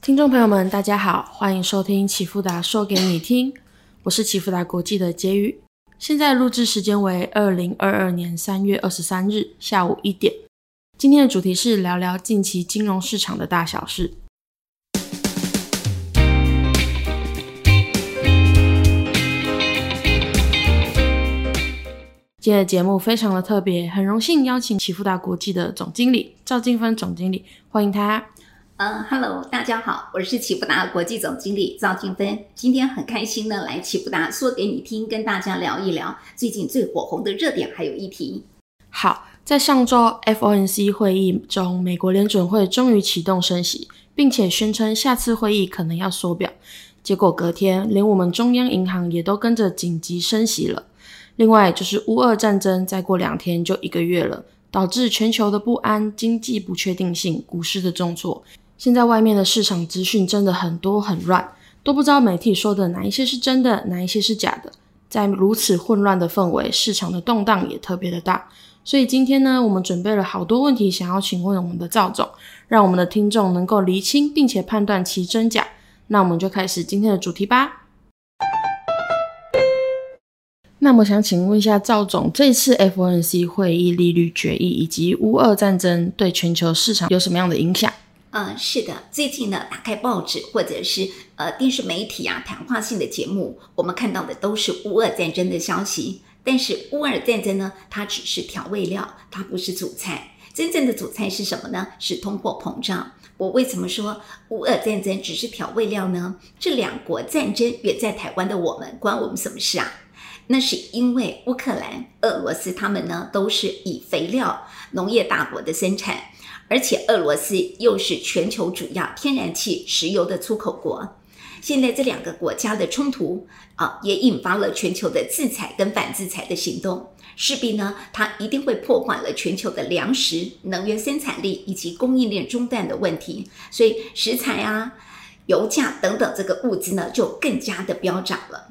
听众朋友们，大家好，欢迎收听启富达说给你听，我是启富达国际的杰宇。现在录制时间为二零二二年三月二十三日下午一点。今天的主题是聊聊近期金融市场的大小事。今天的节目非常的特别，很荣幸邀请启富达国际的总经理赵静芬总经理，欢迎他。嗯，Hello，大家好，我是启富达国际总经理赵静芬。今天很开心呢，来启富达说给你听，跟大家聊一聊最近最火红的热点还有议题。好，在上周 FOMC 会议中，美国联准会终于启动升息，并且宣称下次会议可能要缩表。结果隔天，连我们中央银行也都跟着紧急升息了。另外就是乌俄战争，再过两天就一个月了，导致全球的不安、经济不确定性、股市的重挫。现在外面的市场资讯真的很多很乱，都不知道媒体说的哪一些是真的，哪一些是假的。在如此混乱的氛围，市场的动荡也特别的大。所以今天呢，我们准备了好多问题，想要请问我们的赵总，让我们的听众能够厘清并且判断其真假。那我们就开始今天的主题吧。那么想请问一下赵总，这次 FOMC 会议利率决议以及乌俄战争对全球市场有什么样的影响？嗯，是的，最近呢，打开报纸或者是呃电视媒体啊，谈话性的节目，我们看到的都是乌俄战争的消息。但是乌俄战争呢，它只是调味料，它不是主菜。真正的主菜是什么呢？是通货膨胀。我为什么说乌俄战争只是调味料呢？这两国战争远在台湾的我们，关我们什么事啊？那是因为乌克兰、俄罗斯他们呢，都是以肥料、农业大国的生产。而且俄罗斯又是全球主要天然气、石油的出口国，现在这两个国家的冲突啊，也引发了全球的制裁跟反制裁的行动，势必呢，它一定会破坏了全球的粮食、能源生产力以及供应链中断的问题，所以食材啊、油价等等这个物资呢，就更加的飙涨了。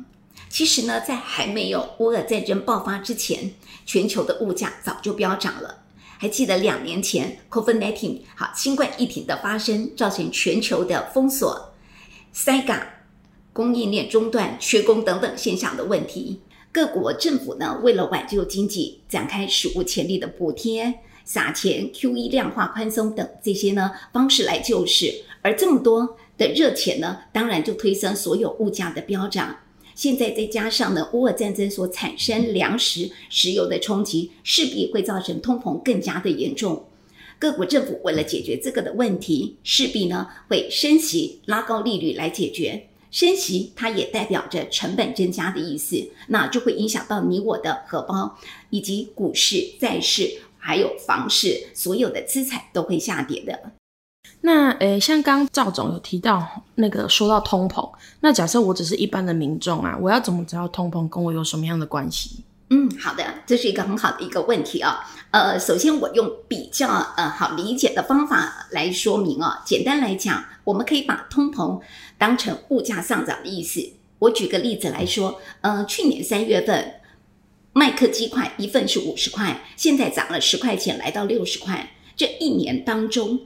其实呢，在还没有乌俄战争爆发之前，全球的物价早就飙涨了。还记得两年前，COVID-19 好新冠疫情的发生，造成全球的封锁、塞港、供应链中断、缺工等等现象的问题。各国政府呢，为了挽救经济，展开史无前例的补贴、撒钱、QE 量化宽松等这些呢方式来救市。而这么多的热钱呢，当然就推升所有物价的飙涨。现在再加上呢，乌俄战争所产生粮食、石油的冲击，势必会造成通膨更加的严重。各国政府为了解决这个的问题，势必呢会升息、拉高利率来解决。升息它也代表着成本增加的意思，那就会影响到你我的荷包，以及股市、债市还有房市，所有的资产都会下跌的。那诶，像刚赵总有提到那个说到通膨，那假设我只是一般的民众啊，我要怎么知道通膨跟我有什么样的关系？嗯，好的，这是一个很好的一个问题啊。呃，首先我用比较呃好理解的方法来说明啊。简单来讲，我们可以把通膨当成物价上涨的意思。我举个例子来说，呃，去年三月份麦克鸡块一份是五十块，现在涨了十块钱，来到六十块。这一年当中。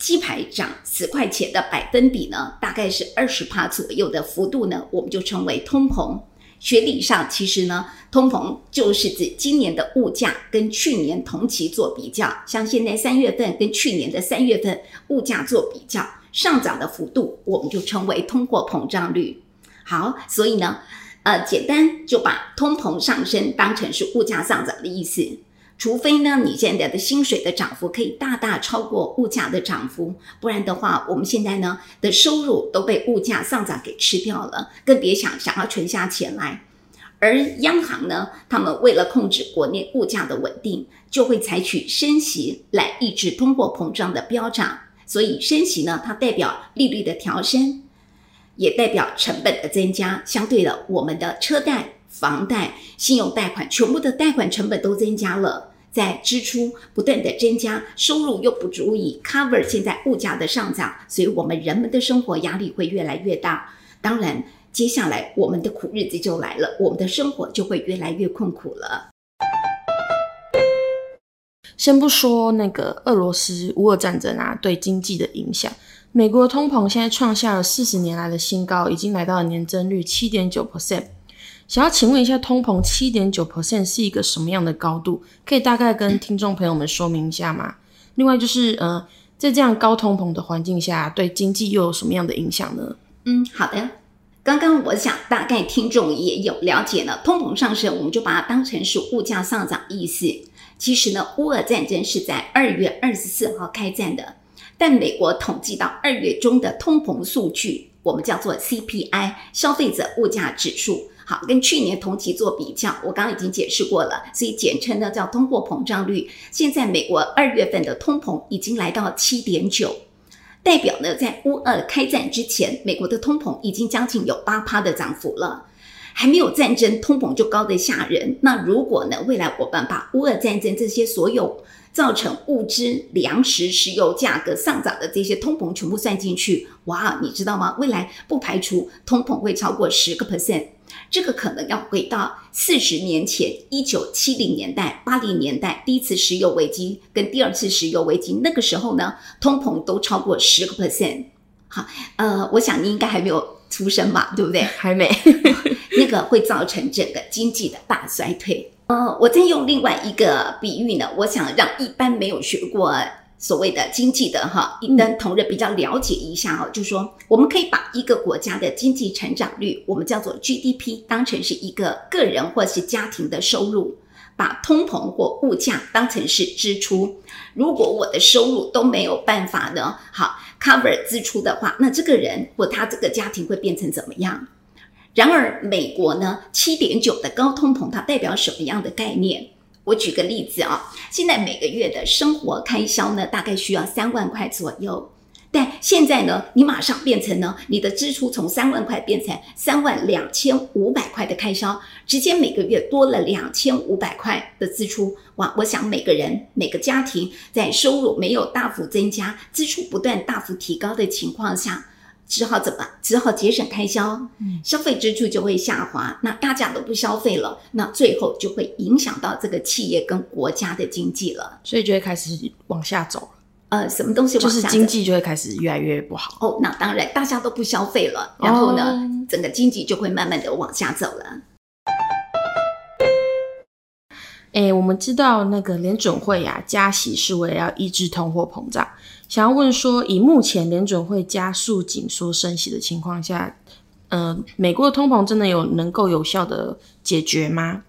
鸡排涨十块钱的百分比呢，大概是二十帕左右的幅度呢，我们就称为通膨。学理上其实呢，通膨就是指今年的物价跟去年同期做比较，像现在三月份跟去年的三月份物价做比较，上涨的幅度我们就称为通货膨胀率。好，所以呢，呃，简单就把通膨上升当成是物价上涨的意思。除非呢，你现在的薪水的涨幅可以大大超过物价的涨幅，不然的话，我们现在呢的收入都被物价上涨给吃掉了，更别想想要存下钱来。而央行呢，他们为了控制国内物价的稳定，就会采取升息来抑制通货膨胀的飙涨。所以升息呢，它代表利率的调升，也代表成本的增加。相对的，我们的车贷、房贷、信用贷款，全部的贷款成本都增加了。在支出不断的增加，收入又不足以 cover 现在物价的上涨，所以我们人们的生活压力会越来越大。当然，接下来我们的苦日子就来了，我们的生活就会越来越困苦了。先不说那个俄罗斯乌俄战争啊对经济的影响，美国通膨现在创下了四十年来的新高，已经来到了年增率七点九 percent。想要请问一下，通膨七点九 percent 是一个什么样的高度？可以大概跟听众朋友们说明一下吗？另外就是，呃，在这样高通膨的环境下，对经济又有什么样的影响呢？嗯，好的。刚刚我想大概听众也有了解了，通膨上升，我们就把它当成是物价上涨意思。其实呢，乌俄战争是在二月二十四号开战的。但美国统计到二月中的通膨数据，我们叫做 CPI 消费者物价指数，好，跟去年同期做比较，我刚刚已经解释过了，所以简称呢叫通货膨胀率。现在美国二月份的通膨已经来到七点九，代表呢在乌二开战之前，美国的通膨已经将近有八趴的涨幅了。还没有战争，通膨就高得吓人。那如果呢，未来我们把乌二战争这些所有。造成物资、粮食、石油价格上涨的这些通膨全部算进去，哇，你知道吗？未来不排除通膨会超过十个 percent，这个可能要回到四十年前，一九七零年代、八零年代第一次石油危机跟第二次石油危机，那个时候呢，通膨都超过十个 percent。好，呃，我想你应该还没有出生吧，对不对？还没，那个会造成整个经济的大衰退。呃，我再用另外一个比喻呢，我想让一般没有学过所谓的经济的哈，一般同仁比较了解一下哈，就说我们可以把一个国家的经济成长率，我们叫做 GDP，当成是一个个人或是家庭的收入，把通膨或物价当成是支出。如果我的收入都没有办法呢，好 cover 支出的话，那这个人或他这个家庭会变成怎么样？然而，美国呢，七点九的高通膨，它代表什么样的概念？我举个例子啊，现在每个月的生活开销呢，大概需要三万块左右。但现在呢，你马上变成呢，你的支出从三万块变成三万两千五百块的开销，直接每个月多了两千五百块的支出。哇，我想每个人每个家庭在收入没有大幅增加，支出不断大幅提高的情况下。只好怎么？只好节省开销，消费支出就会下滑。那大家都不消费了，那最后就会影响到这个企业跟国家的经济了，所以就会开始往下走了。呃，什么东西就是经济就会开始越来越不好。哦，那当然，大家都不消费了，然后呢，整个经济就会慢慢的往下走了。哎，我们知道那个联准会呀，加息是为了要抑制通货膨胀。想要问说，以目前联准会加速紧缩升息的情况下，呃，美国的通膨真的有能够有效的解决吗？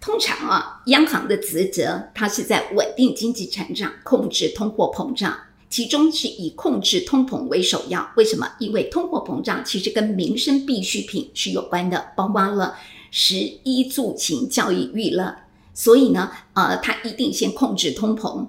通常啊，央行的职责它是在稳定经济成长，控制通货膨胀，其中是以控制通膨为首要。为什么？因为通货膨胀其实跟民生必需品是有关的，包括了食衣住行、教育娱乐，所以呢，呃，它一定先控制通膨。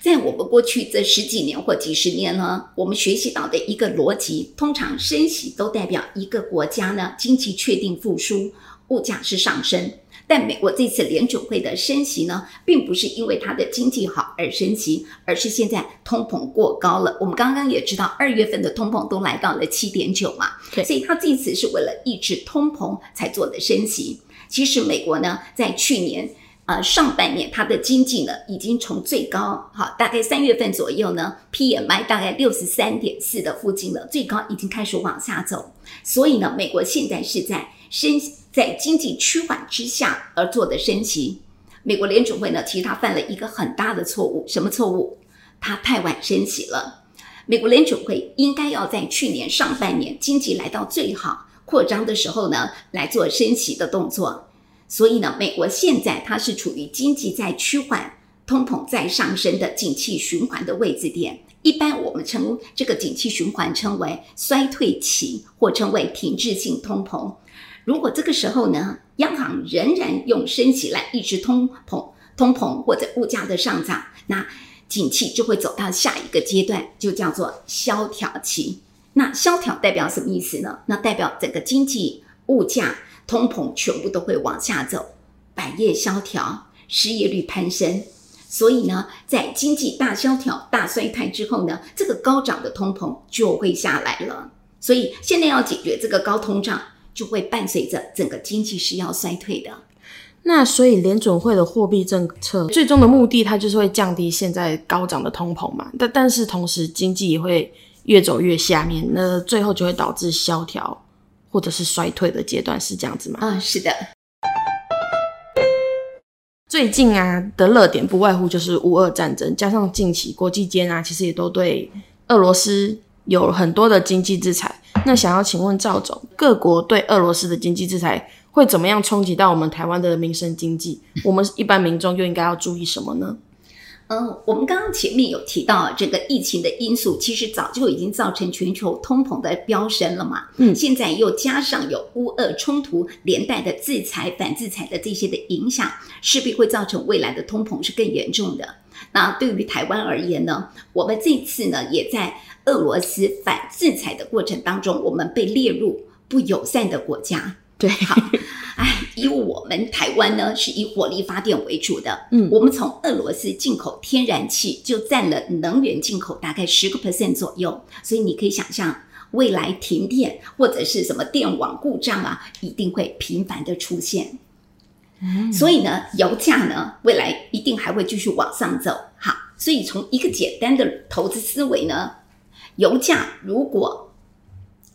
在我们过去这十几年或几十年呢，我们学习到的一个逻辑，通常升息都代表一个国家呢经济确定复苏，物价是上升。但美国这次联准会的升息呢，并不是因为它的经济好而升息，而是现在通膨过高了。我们刚刚也知道，二月份的通膨都来到了七点九嘛，所以它这次是为了抑制通膨才做的升息。其实美国呢，在去年。呃，上半年它的经济呢，已经从最高哈，大概三月份左右呢，PMI 大概六十三点四的附近了，最高已经开始往下走。所以呢，美国现在是在升，在经济趋缓之下而做的升级。美国联储会呢，其实它犯了一个很大的错误，什么错误？它太晚升息了。美国联储会应该要在去年上半年经济来到最好扩张的时候呢，来做升级的动作。所以呢，美国现在它是处于经济在趋缓、通膨在上升的景气循环的位置点。一般我们称这个景气循环称为衰退期，或称为停滞性通膨。如果这个时候呢，央行仍然用升息来抑制通膨、通膨或者物价的上涨，那景气就会走到下一个阶段，就叫做萧条期。那萧条代表什么意思呢？那代表整个经济、物价。通膨全部都会往下走，百业萧条，失业率攀升。所以呢，在经济大萧条、大衰退之后呢，这个高涨的通膨就会下来了。所以现在要解决这个高通胀，就会伴随着整个经济是要衰退的。那所以联准会的货币政策最终的目的，它就是会降低现在高涨的通膨嘛？但但是同时经济也会。越走越下面，那最后就会导致萧条或者是衰退的阶段，是这样子吗？嗯，是的。最近啊的热点不外乎就是乌俄战争，加上近期国际间啊，其实也都对俄罗斯有很多的经济制裁。那想要请问赵总，各国对俄罗斯的经济制裁会怎么样冲击到我们台湾的民生经济？我们一般民众又应该要注意什么呢？嗯，我们刚刚前面有提到这个疫情的因素，其实早就已经造成全球通膨的飙升了嘛。嗯，现在又加上有乌俄冲突连带的制裁、反制裁的这些的影响，势必会造成未来的通膨是更严重的。那对于台湾而言呢，我们这次呢也在俄罗斯反制裁的过程当中，我们被列入不友善的国家。对，好，哎，以我们台湾呢是以火力发电为主的，嗯，我们从俄罗斯进口天然气就占了能源进口大概十个 percent 左右，所以你可以想象未来停电或者是什么电网故障啊，一定会频繁的出现。嗯，所以呢，油价呢未来一定还会继续往上走。好，所以从一个简单的投资思维呢，油价如果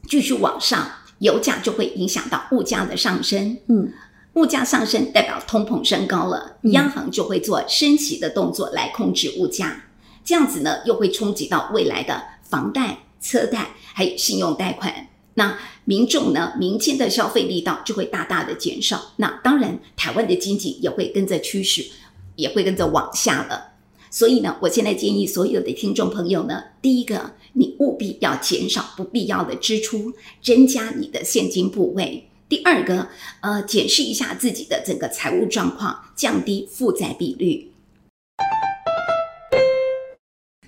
继续往上。油价就会影响到物价的上升，嗯，物价上升代表通膨升高了，央行就会做升息的动作来控制物价，这样子呢又会冲击到未来的房贷、车贷还有信用贷款，那民众呢民间的消费力道就会大大的减少，那当然台湾的经济也会跟着趋势，也会跟着往下了。所以呢，我现在建议所有的听众朋友呢，第一个，你务必要减少不必要的支出，增加你的现金部位；第二个，呃，检视一下自己的整个财务状况，降低负债比率。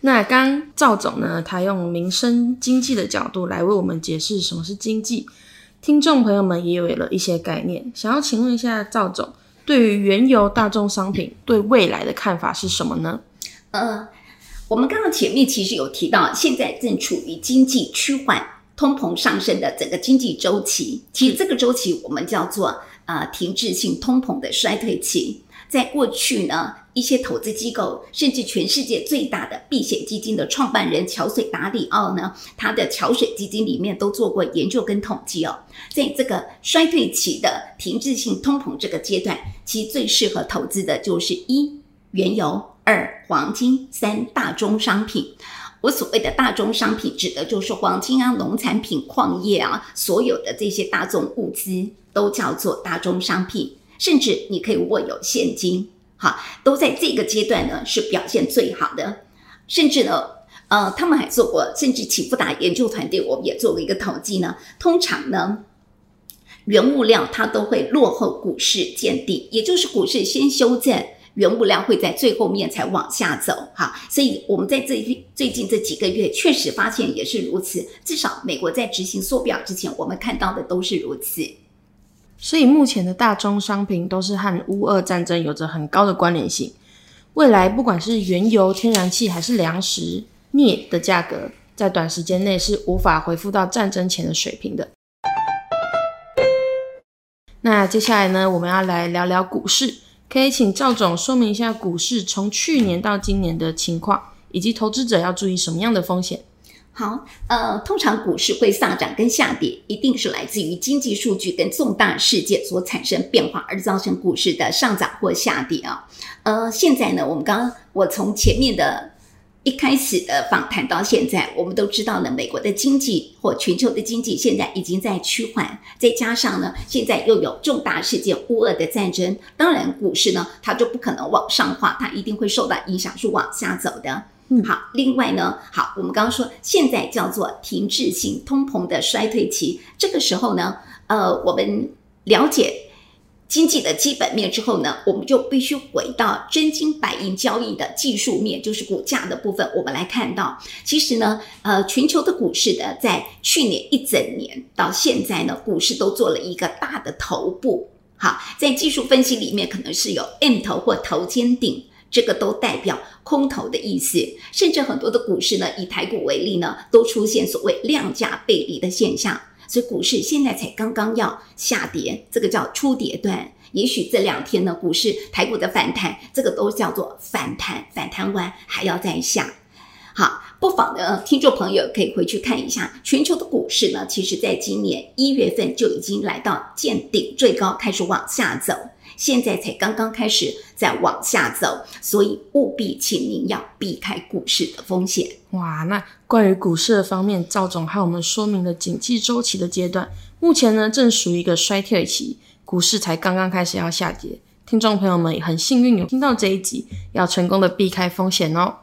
那刚赵总呢，他用民生经济的角度来为我们解释什么是经济，听众朋友们也有了一些概念。想要请问一下赵总，对于原油大宗商品对未来的看法是什么呢？呃，我们刚刚前面其实有提到，现在正处于经济趋缓、通膨上升的整个经济周期。其实这个周期我们叫做呃停滞性通膨的衰退期。在过去呢，一些投资机构，甚至全世界最大的避险基金的创办人桥水达里奥呢，他的桥水基金里面都做过研究跟统计哦。在这个衰退期的停滞性通膨这个阶段，其实最适合投资的就是一原油。二黄金，三大宗商品。我所谓的大宗商品，指的就是黄金啊、农产品、矿业啊，所有的这些大宗物资都叫做大宗商品。甚至你可以握有现金，哈，都在这个阶段呢是表现最好的。甚至呢，呃，他们还做过，甚至启富达研究团队，我们也做过一个统计呢。通常呢，原物料它都会落后股市见底，也就是股市先修正。原物料会在最后面才往下走，哈，所以我们在最最近这几个月确实发现也是如此。至少美国在执行缩表之前，我们看到的都是如此。所以目前的大宗商品都是和乌俄战争有着很高的关联性。未来不管是原油、天然气还是粮食、镍的价格，在短时间内是无法恢复到战争前的水平的。那接下来呢，我们要来聊聊股市。可以请赵总说明一下股市从去年到今年的情况，以及投资者要注意什么样的风险？好，呃，通常股市会上涨跟下跌，一定是来自于经济数据跟重大事件所产生变化而造成股市的上涨或下跌啊。呃，现在呢，我们刚刚我从前面的。一开始的访谈到现在，我们都知道呢，美国的经济或全球的经济现在已经在趋缓，再加上呢，现在又有重大事件乌俄的战争，当然股市呢，它就不可能往上滑，它一定会受到影响，是往下走的。嗯，好，另外呢，好，我们刚刚说现在叫做停滞性通膨的衰退期，这个时候呢，呃，我们了解。经济的基本面之后呢，我们就必须回到真金白银交易的技术面，就是股价的部分。我们来看到，其实呢，呃，全球的股市呢，在去年一整年到现在呢，股市都做了一个大的头部。好，在技术分析里面，可能是有 M 头或头肩顶，这个都代表空头的意思。甚至很多的股市呢，以台股为例呢，都出现所谓量价背离的现象。所以股市现在才刚刚要下跌，这个叫初跌段。也许这两天呢，股市台股的反弹，这个都叫做反弹，反弹完还要再下。好，不妨呢，听众朋友可以回去看一下全球的股市呢，其实在今年一月份就已经来到见顶最高，开始往下走，现在才刚刚开始在往下走，所以务必请您要避开股市的风险。哇，那关于股市的方面，赵总和我们说明了景气周期的阶段，目前呢正属于一个衰退期，股市才刚刚开始要下跌。听众朋友们也很幸运有听到这一集，要成功的避开风险哦。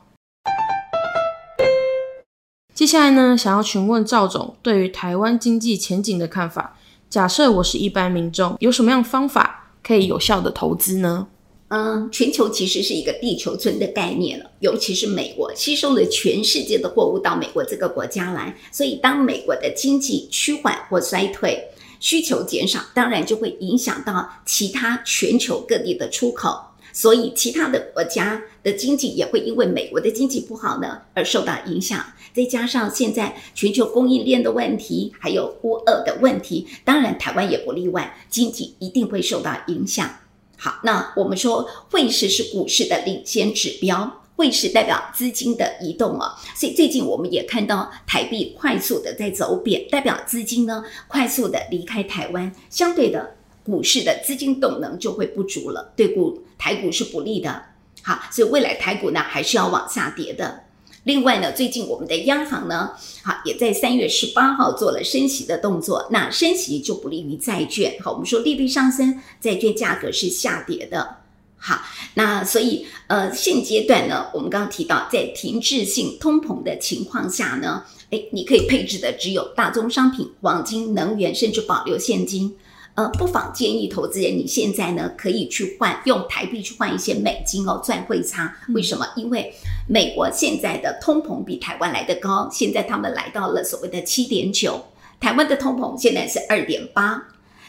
接下来呢，想要询问赵总对于台湾经济前景的看法。假设我是一般民众，有什么样方法可以有效的投资呢？嗯，全球其实是一个地球村的概念了，尤其是美国吸收了全世界的货物到美国这个国家来，所以当美国的经济趋缓或衰退，需求减少，当然就会影响到其他全球各地的出口。所以，其他的国家的经济也会因为美国的经济不好呢而受到影响。再加上现在全球供应链的问题，还有乌二的问题，当然台湾也不例外，经济一定会受到影响。好，那我们说汇市是股市的领先指标，汇市代表资金的移动啊。所以最近我们也看到台币快速的在走贬，代表资金呢快速的离开台湾，相对的。股市的资金动能就会不足了，对股台股是不利的。好，所以未来台股呢还是要往下跌的。另外呢，最近我们的央行呢，好也在三月十八号做了升息的动作。那升息就不利于债券。好，我们说利率上升，债券价格是下跌的。好，那所以呃现阶段呢，我们刚刚提到在停滞性通膨的情况下呢，诶，你可以配置的只有大宗商品、黄金、能源，甚至保留现金。呃，不妨建议投资人，你现在呢可以去换用台币去换一些美金哦，赚汇差。为什么？因为美国现在的通膨比台湾来的高，现在他们来到了所谓的七点九，台湾的通膨现在是二点八。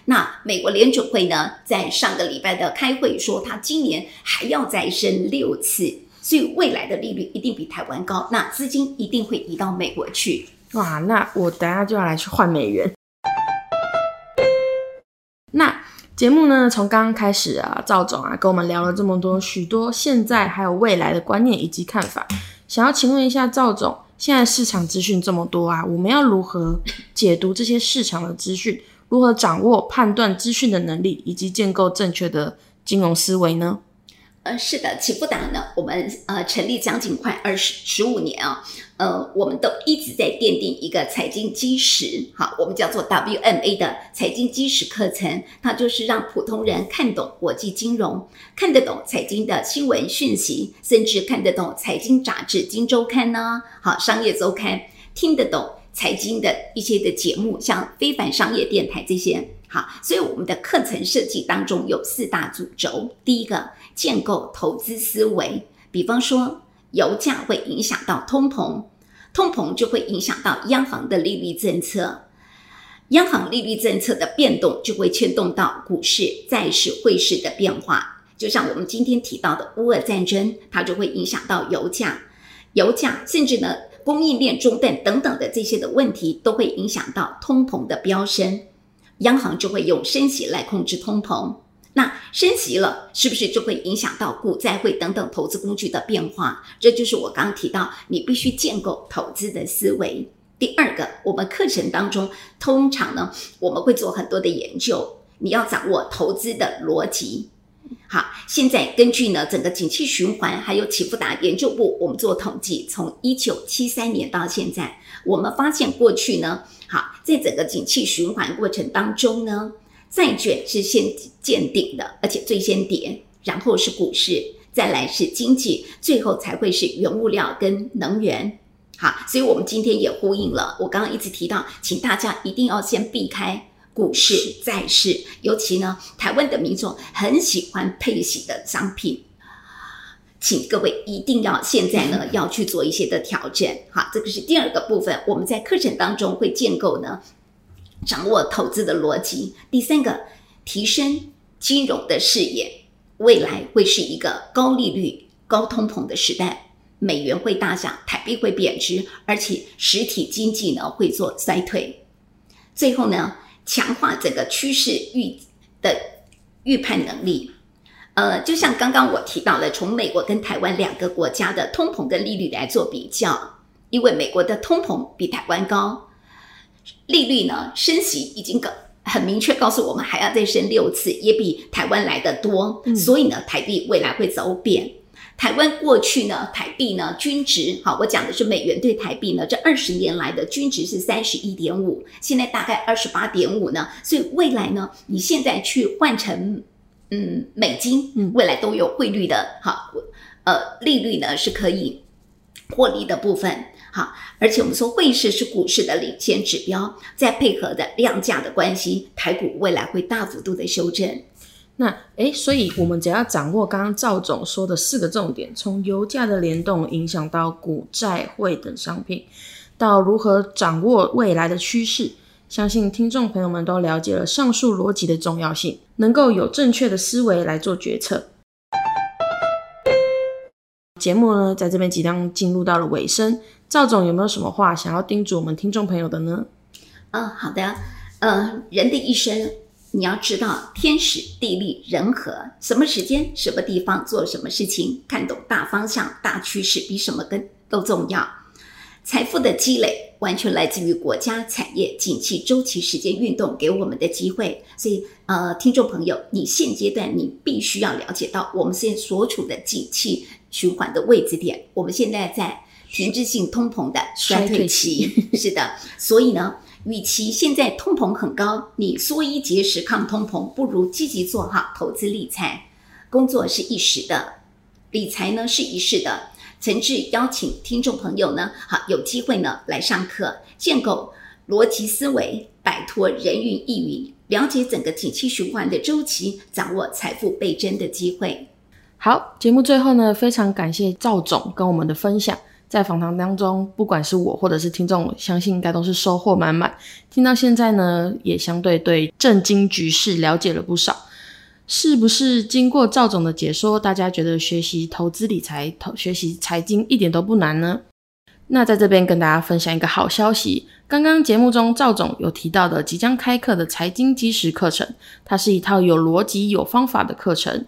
那美国联储会呢，在上个礼拜的开会说，他今年还要再升六次，所以未来的利率一定比台湾高，那资金一定会移到美国去。哇，那我等下就要来去换美元。节目呢，从刚刚开始啊，赵总啊，跟我们聊了这么多，许多现在还有未来的观念以及看法，想要请问一下赵总，现在市场资讯这么多啊，我们要如何解读这些市场的资讯？如何掌握判断资讯的能力，以及建构正确的金融思维呢？呃，是的，起步党呢，我们呃成立将近快二十十五年啊，呃，我们都一直在奠定一个财经基石，好，我们叫做 WMA 的财经基石课程，它就是让普通人看懂国际金融，看得懂财经的新闻讯息，甚至看得懂财经杂志《金周刊》呢，好，商业周刊，听得懂财经的一些的节目，像非凡商业电台这些。好，所以我们的课程设计当中有四大主轴。第一个，建构投资思维。比方说，油价会影响到通膨，通膨就会影响到央行的利率政策，央行利率政策的变动就会牵动到股市、债市、汇市的变化。就像我们今天提到的乌俄战争，它就会影响到油价，油价甚至呢供应链中断等等的这些的问题，都会影响到通膨的飙升。央行就会用升息来控制通膨，那升息了，是不是就会影响到股债汇等等投资工具的变化？这就是我刚刚提到，你必须建构投资的思维。第二个，我们课程当中通常呢，我们会做很多的研究，你要掌握投资的逻辑。好，现在根据呢整个景气循环，还有启富达研究部，我们做统计，从一九七三年到现在，我们发现过去呢，好，在整个景气循环过程当中呢，债券是先见顶的，而且最先跌，然后是股市，再来是经济，最后才会是原物料跟能源。好，所以我们今天也呼应了我刚刚一直提到，请大家一定要先避开。股市、债市，尤其呢，台湾的民众很喜欢配息的商品，请各位一定要现在呢要去做一些的调整。好，这个是第二个部分，我们在课程当中会建构呢，掌握投资的逻辑。第三个，提升金融的视野，未来会是一个高利率、高通膨的时代，美元会大涨，台币会贬值，而且实体经济呢会做衰退。最后呢？强化整个趋势预的预判能力，呃，就像刚刚我提到了，从美国跟台湾两个国家的通膨跟利率来做比较，因为美国的通膨比台湾高，利率呢升息已经个很明确告诉我们还要再升六次，也比台湾来的多，所以呢，台币未来会走贬。台湾过去呢，台币呢均值，好，我讲的是美元对台币呢，这二十年来的均值是三十一点五，现在大概二十八点五呢，所以未来呢，你现在去换成嗯美金，未来都有汇率的好，呃利率呢是可以获利的部分，好，而且我们说汇市是股市的领先指标，再配合的量价的关系，台股未来会大幅度的修正。那诶，所以我们只要掌握刚刚赵总说的四个重点，从油价的联动影响到股债汇等商品，到如何掌握未来的趋势，相信听众朋友们都了解了上述逻辑的重要性，能够有正确的思维来做决策。节目呢，在这边即将进入到了尾声，赵总有没有什么话想要叮嘱我们听众朋友的呢？嗯，好的，呃，人的一生。你要知道天时地利人和，什么时间、什么地方做什么事情，看懂大方向、大趋势，比什么更都重要。财富的积累完全来自于国家产业景气周期时间运动给我们的机会。所以，呃，听众朋友，你现阶段你必须要了解到，我们现在所处的景气循环的位置点。我们现在在停滞性通膨的衰退期，是的。所以呢？与其现在通膨很高，你缩衣节食抗通膨，不如积极做好投资理财。工作是一时的，理财呢是一世的。诚挚邀请听众朋友呢，好有机会呢来上课，建构逻辑思维，摆脱人云亦云，了解整个景气循环的周期，掌握财富倍增的机会。好，节目最后呢，非常感谢赵总跟我们的分享。在访谈当中，不管是我或者是听众，相信应该都是收获满满。听到现在呢，也相对对震惊局势了解了不少。是不是经过赵总的解说，大家觉得学习投资理财、投学习财经一点都不难呢？那在这边跟大家分享一个好消息，刚刚节目中赵总有提到的即将开课的财经基石课程，它是一套有逻辑、有方法的课程。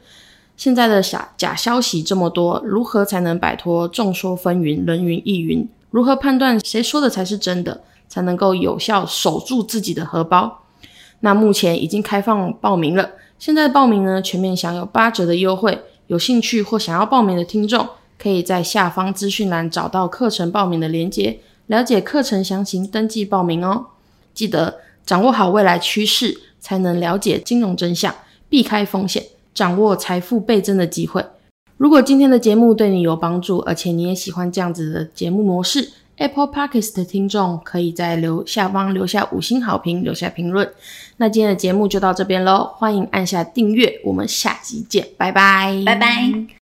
现在的假假消息这么多，如何才能摆脱众说纷纭、人云亦云？如何判断谁说的才是真的，才能够有效守住自己的荷包？那目前已经开放报名了，现在报名呢，全面享有八折的优惠。有兴趣或想要报名的听众，可以在下方资讯栏找到课程报名的链接，了解课程详情，登记报名哦。记得掌握好未来趋势，才能了解金融真相，避开风险。掌握财富倍增的机会。如果今天的节目对你有帮助，而且你也喜欢这样子的节目模式，Apple Podcast 的听众可以在留下方留下五星好评，留下评论。那今天的节目就到这边喽，欢迎按下订阅，我们下集见，拜拜，拜拜。